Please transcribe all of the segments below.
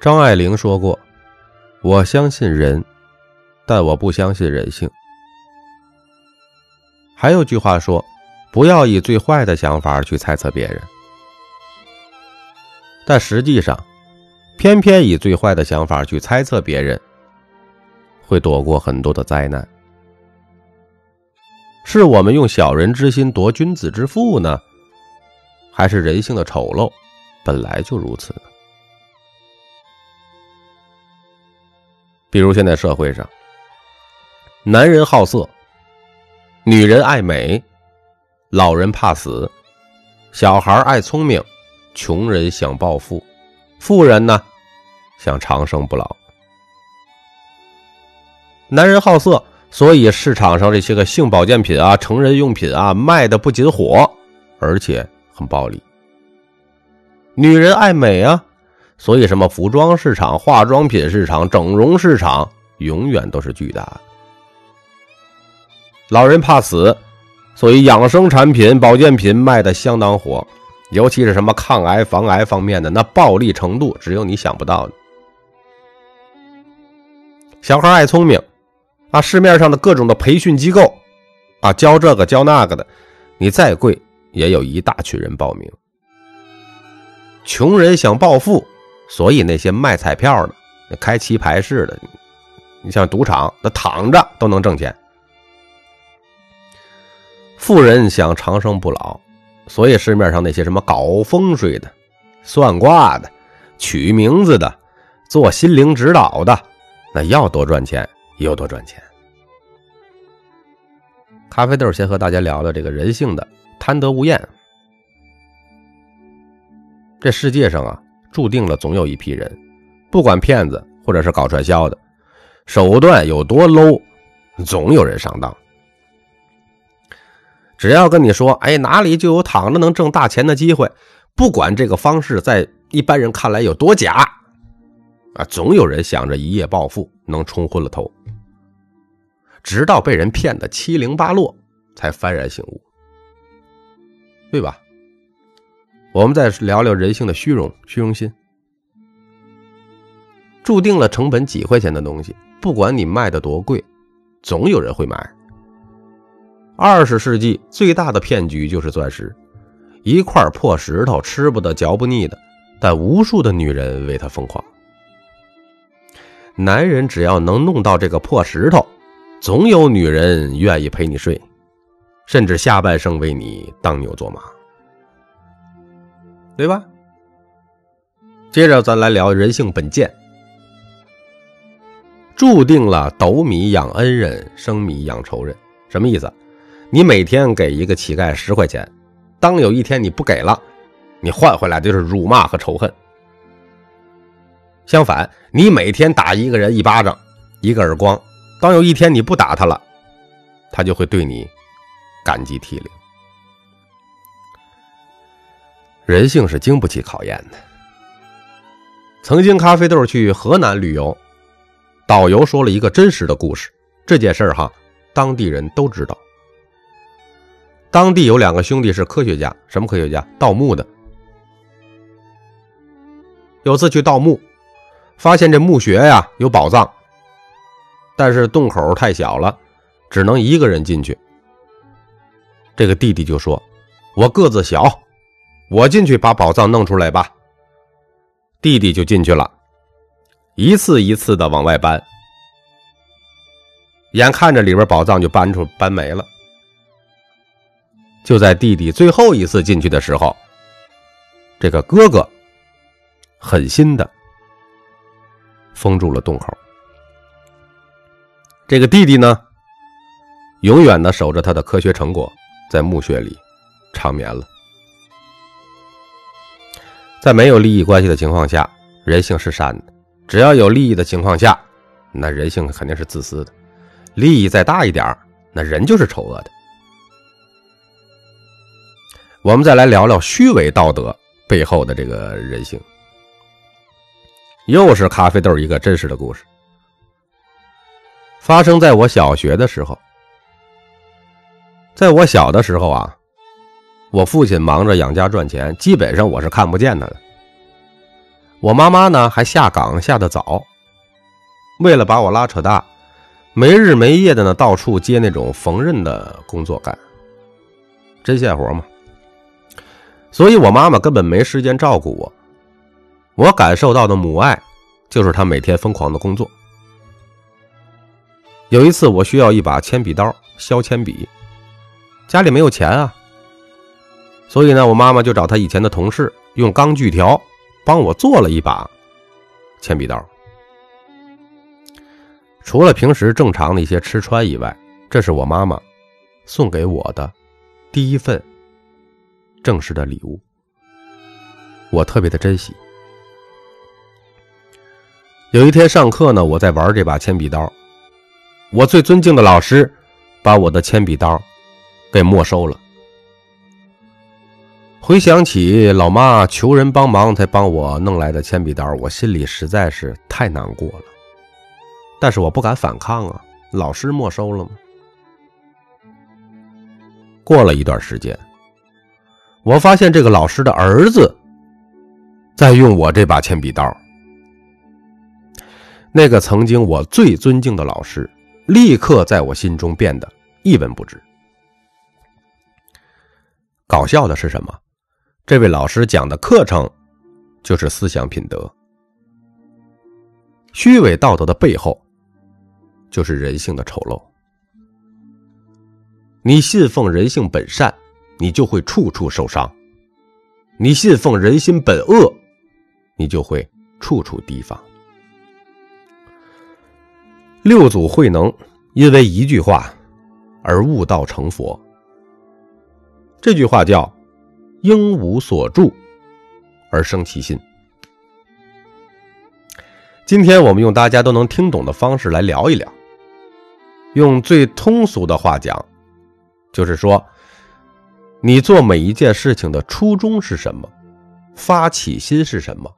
张爱玲说过：“我相信人，但我不相信人性。”还有句话说：“不要以最坏的想法去猜测别人。”但实际上，偏偏以最坏的想法去猜测别人，会躲过很多的灾难。是我们用小人之心夺君子之腹呢，还是人性的丑陋本来就如此呢？比如现在社会上，男人好色，女人爱美，老人怕死，小孩爱聪明，穷人想暴富，富人呢想长生不老。男人好色。所以市场上这些个性保健品啊、成人用品啊，卖的不仅火，而且很暴利。女人爱美啊，所以什么服装市场、化妆品市场、整容市场，永远都是巨大。老人怕死，所以养生产品、保健品卖的相当火，尤其是什么抗癌、防癌方面的，那暴利程度只有你想不到的。小孩爱聪明。啊，市面上的各种的培训机构，啊，教这个教那个的，你再贵也有一大群人报名。穷人想暴富，所以那些卖彩票的、开棋牌室的，你像赌场，那躺着都能挣钱。富人想长生不老，所以市面上那些什么搞风水的、算卦的、取名字的、做心灵指导的，那要多赚钱。有多赚钱？咖啡豆先和大家聊聊这个人性的贪得无厌。这世界上啊，注定了总有一批人，不管骗子或者是搞传销的，手段有多 low，总有人上当。只要跟你说，哎，哪里就有躺着能挣大钱的机会，不管这个方式在一般人看来有多假，啊，总有人想着一夜暴富，能冲昏了头。直到被人骗得七零八落，才幡然醒悟，对吧？我们再聊聊人性的虚荣、虚荣心。注定了成本几块钱的东西，不管你卖的多贵，总有人会买。二十世纪最大的骗局就是钻石，一块破石头，吃不得、嚼不腻的，但无数的女人为它疯狂。男人只要能弄到这个破石头。总有女人愿意陪你睡，甚至下半生为你当牛做马，对吧？接着咱来聊人性本贱，注定了斗米养恩人，生米养仇人。什么意思？你每天给一个乞丐十块钱，当有一天你不给了，你换回来就是辱骂和仇恨。相反，你每天打一个人一巴掌，一个耳光。当有一天你不打他了，他就会对你感激涕零。人性是经不起考验的。曾经咖啡豆去河南旅游，导游说了一个真实的故事。这件事儿哈，当地人都知道。当地有两个兄弟是科学家，什么科学家？盗墓的。有次去盗墓，发现这墓穴呀有宝藏。但是洞口太小了，只能一个人进去。这个弟弟就说：“我个子小，我进去把宝藏弄出来吧。”弟弟就进去了，一次一次的往外搬，眼看着里边宝藏就搬出搬没了。就在弟弟最后一次进去的时候，这个哥哥狠心的封住了洞口。这个弟弟呢，永远的守着他的科学成果，在墓穴里长眠了。在没有利益关系的情况下，人性是善的；只要有利益的情况下，那人性肯定是自私的。利益再大一点那人就是丑恶的。我们再来聊聊虚伪道德背后的这个人性，又是咖啡豆一个真实的故事。发生在我小学的时候，在我小的时候啊，我父亲忙着养家赚钱，基本上我是看不见他的。我妈妈呢还下岗下得早，为了把我拉扯大，没日没夜的呢到处接那种缝纫的工作干，针线活嘛。所以我妈妈根本没时间照顾我，我感受到的母爱，就是她每天疯狂的工作。有一次我需要一把铅笔刀削铅笔，家里没有钱啊，所以呢，我妈妈就找她以前的同事用钢锯条。帮我做了一把铅笔刀，除了平时正常的一些吃穿以外，这是我妈妈送给我的第一份正式的礼物，我特别的珍惜。有一天上课呢，我在玩这把铅笔刀，我最尊敬的老师把我的铅笔刀给没收了。回想起老妈求人帮忙才帮我弄来的铅笔刀，我心里实在是太难过了。但是我不敢反抗啊，老师没收了吗？过了一段时间，我发现这个老师的儿子在用我这把铅笔刀。那个曾经我最尊敬的老师，立刻在我心中变得一文不值。搞笑的是什么？这位老师讲的课程，就是思想品德。虚伪道德的背后，就是人性的丑陋。你信奉人性本善，你就会处处受伤；你信奉人心本恶，你就会处处提防。六祖慧能因为一句话而悟道成佛。这句话叫。应无所住而生其心。今天我们用大家都能听懂的方式来聊一聊，用最通俗的话讲，就是说，你做每一件事情的初衷是什么，发起心是什么，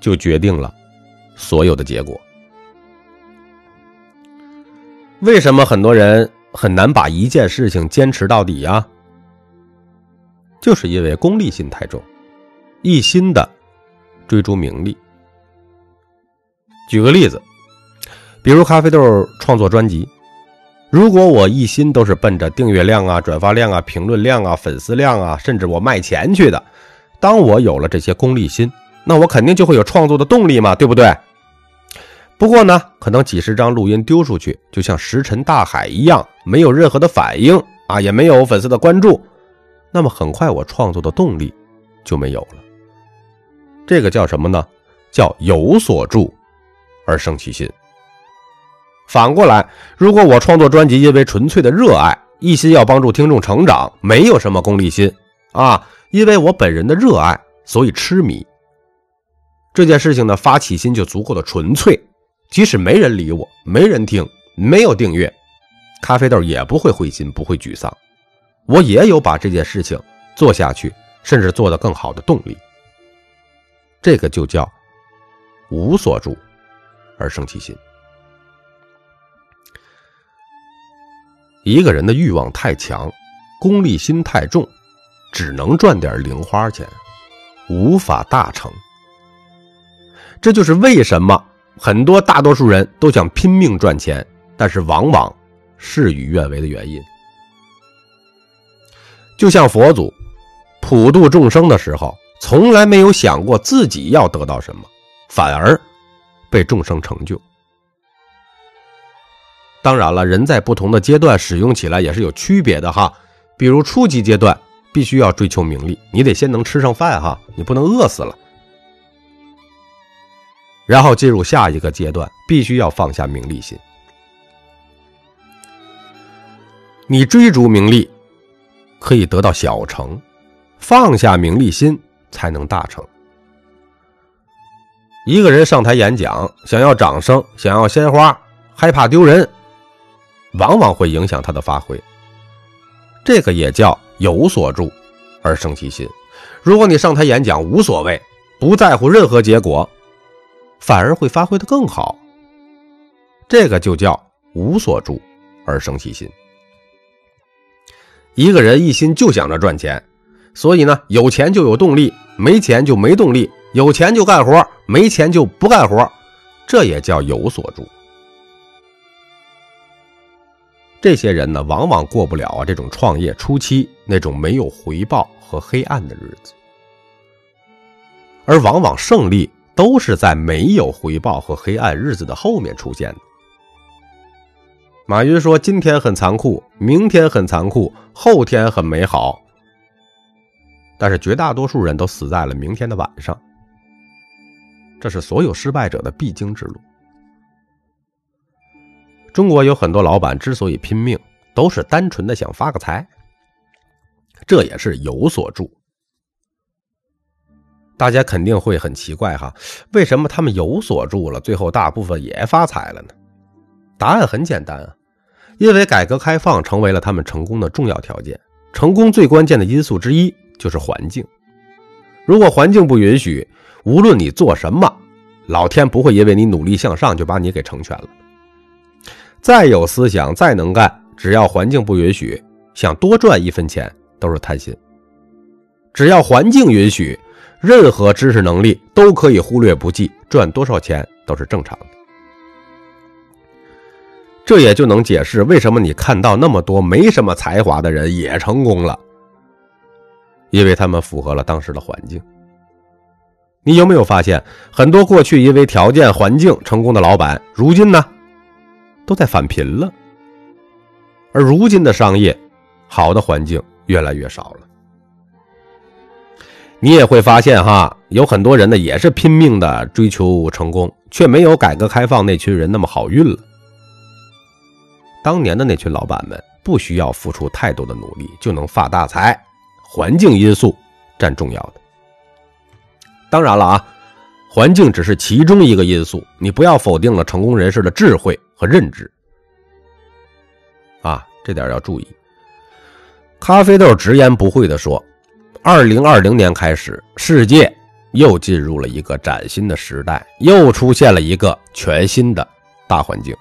就决定了所有的结果。为什么很多人很难把一件事情坚持到底呀？就是因为功利心太重，一心的追逐名利。举个例子，比如咖啡豆创作专辑，如果我一心都是奔着订阅量啊、转发量啊、评论量啊、粉丝量啊，甚至我卖钱去的，当我有了这些功利心，那我肯定就会有创作的动力嘛，对不对？不过呢，可能几十张录音丢出去，就像石沉大海一样，没有任何的反应啊，也没有粉丝的关注。那么很快，我创作的动力就没有了。这个叫什么呢？叫有所住而生其心。反过来，如果我创作专辑因为纯粹的热爱，一心要帮助听众成长，没有什么功利心啊，因为我本人的热爱，所以痴迷这件事情呢，发起心就足够的纯粹。即使没人理我，没人听，没有订阅，咖啡豆也不会灰心，不会沮丧。我也有把这件事情做下去，甚至做得更好的动力。这个就叫无所住而生其心。一个人的欲望太强，功利心太重，只能赚点零花钱，无法大成。这就是为什么很多大多数人都想拼命赚钱，但是往往事与愿违的原因。就像佛祖普度众生的时候，从来没有想过自己要得到什么，反而被众生成就。当然了，人在不同的阶段使用起来也是有区别的哈。比如初级阶段必须要追求名利，你得先能吃上饭哈，你不能饿死了。然后进入下一个阶段，必须要放下名利心。你追逐名利。可以得到小成，放下名利心才能大成。一个人上台演讲，想要掌声，想要鲜花，害怕丢人，往往会影响他的发挥。这个也叫有所住而生其心。如果你上台演讲无所谓，不在乎任何结果，反而会发挥的更好。这个就叫无所住而生其心。一个人一心就想着赚钱，所以呢，有钱就有动力，没钱就没动力，有钱就干活，没钱就不干活，这也叫有所住。这些人呢，往往过不了啊这种创业初期那种没有回报和黑暗的日子，而往往胜利都是在没有回报和黑暗日子的后面出现的。马云说：“今天很残酷，明天很残酷，后天很美好。”但是绝大多数人都死在了明天的晚上，这是所有失败者的必经之路。中国有很多老板之所以拼命，都是单纯的想发个财，这也是有所助。大家肯定会很奇怪哈，为什么他们有所助了，最后大部分也发财了呢？答案很简单啊，因为改革开放成为了他们成功的重要条件。成功最关键的因素之一就是环境。如果环境不允许，无论你做什么，老天不会因为你努力向上就把你给成全了。再有思想，再能干，只要环境不允许，想多赚一分钱都是贪心。只要环境允许，任何知识能力都可以忽略不计，赚多少钱都是正常的。这也就能解释为什么你看到那么多没什么才华的人也成功了，因为他们符合了当时的环境。你有没有发现，很多过去因为条件环境成功的老板，如今呢？都在返贫了，而如今的商业，好的环境越来越少了。你也会发现哈，有很多人呢也是拼命的追求成功，却没有改革开放那群人那么好运了。当年的那群老板们不需要付出太多的努力就能发大财，环境因素占重要的。当然了啊。环境只是其中一个因素，你不要否定了成功人士的智慧和认知。啊，这点要注意。咖啡豆直言不讳地说：“二零二零年开始，世界又进入了一个崭新的时代，又出现了一个全新的大环境。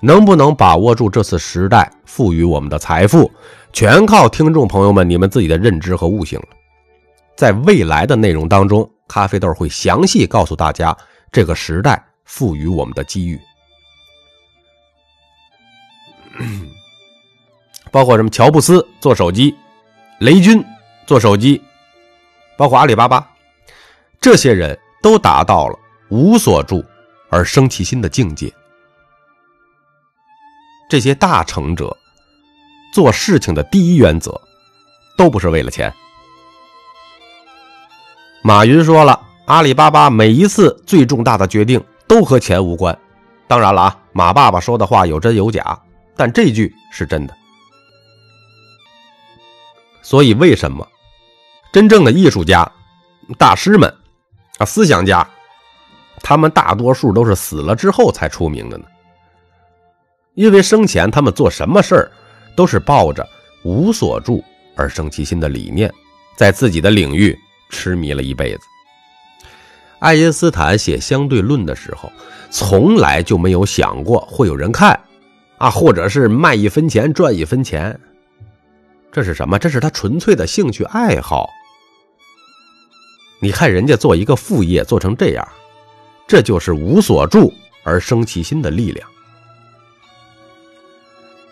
能不能把握住这次时代赋予我们的财富，全靠听众朋友们你们自己的认知和悟性了。在未来的内容当中。”咖啡豆会详细告诉大家这个时代赋予我们的机遇，包括什么？乔布斯做手机，雷军做手机，包括阿里巴巴，这些人都达到了无所住而生其心的境界。这些大成者做事情的第一原则，都不是为了钱。马云说了，阿里巴巴每一次最重大的决定都和钱无关。当然了啊，马爸爸说的话有真有假，但这句是真的。所以，为什么真正的艺术家、大师们啊、思想家，他们大多数都是死了之后才出名的呢？因为生前他们做什么事儿，都是抱着无所住而生其心的理念，在自己的领域。痴迷了一辈子。爱因斯坦写相对论的时候，从来就没有想过会有人看，啊，或者是卖一分钱赚一分钱。这是什么？这是他纯粹的兴趣爱好。你看人家做一个副业做成这样，这就是无所住而生其心的力量。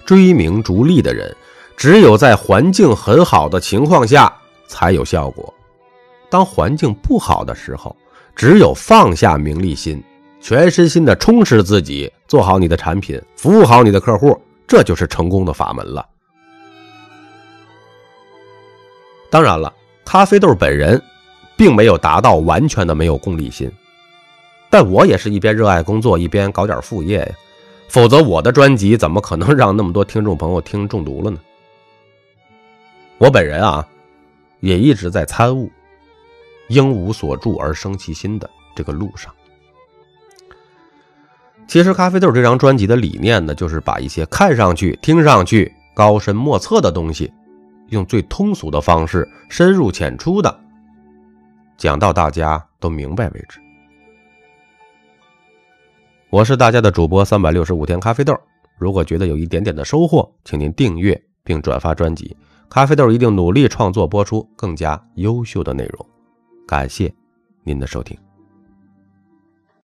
追名逐利的人，只有在环境很好的情况下才有效果。当环境不好的时候，只有放下名利心，全身心的充实自己，做好你的产品，服务好你的客户，这就是成功的法门了。当然了，咖啡豆本人并没有达到完全的没有功利心，但我也是一边热爱工作，一边搞点副业呀，否则我的专辑怎么可能让那么多听众朋友听中毒了呢？我本人啊，也一直在参悟。应无所住而生其心的这个路上，其实咖啡豆这张专辑的理念呢，就是把一些看上去、听上去高深莫测的东西，用最通俗的方式，深入浅出的讲到大家都明白为止。我是大家的主播三百六十五天咖啡豆，如果觉得有一点点的收获，请您订阅并转发专辑，咖啡豆一定努力创作播出更加优秀的内容。感谢您的收听。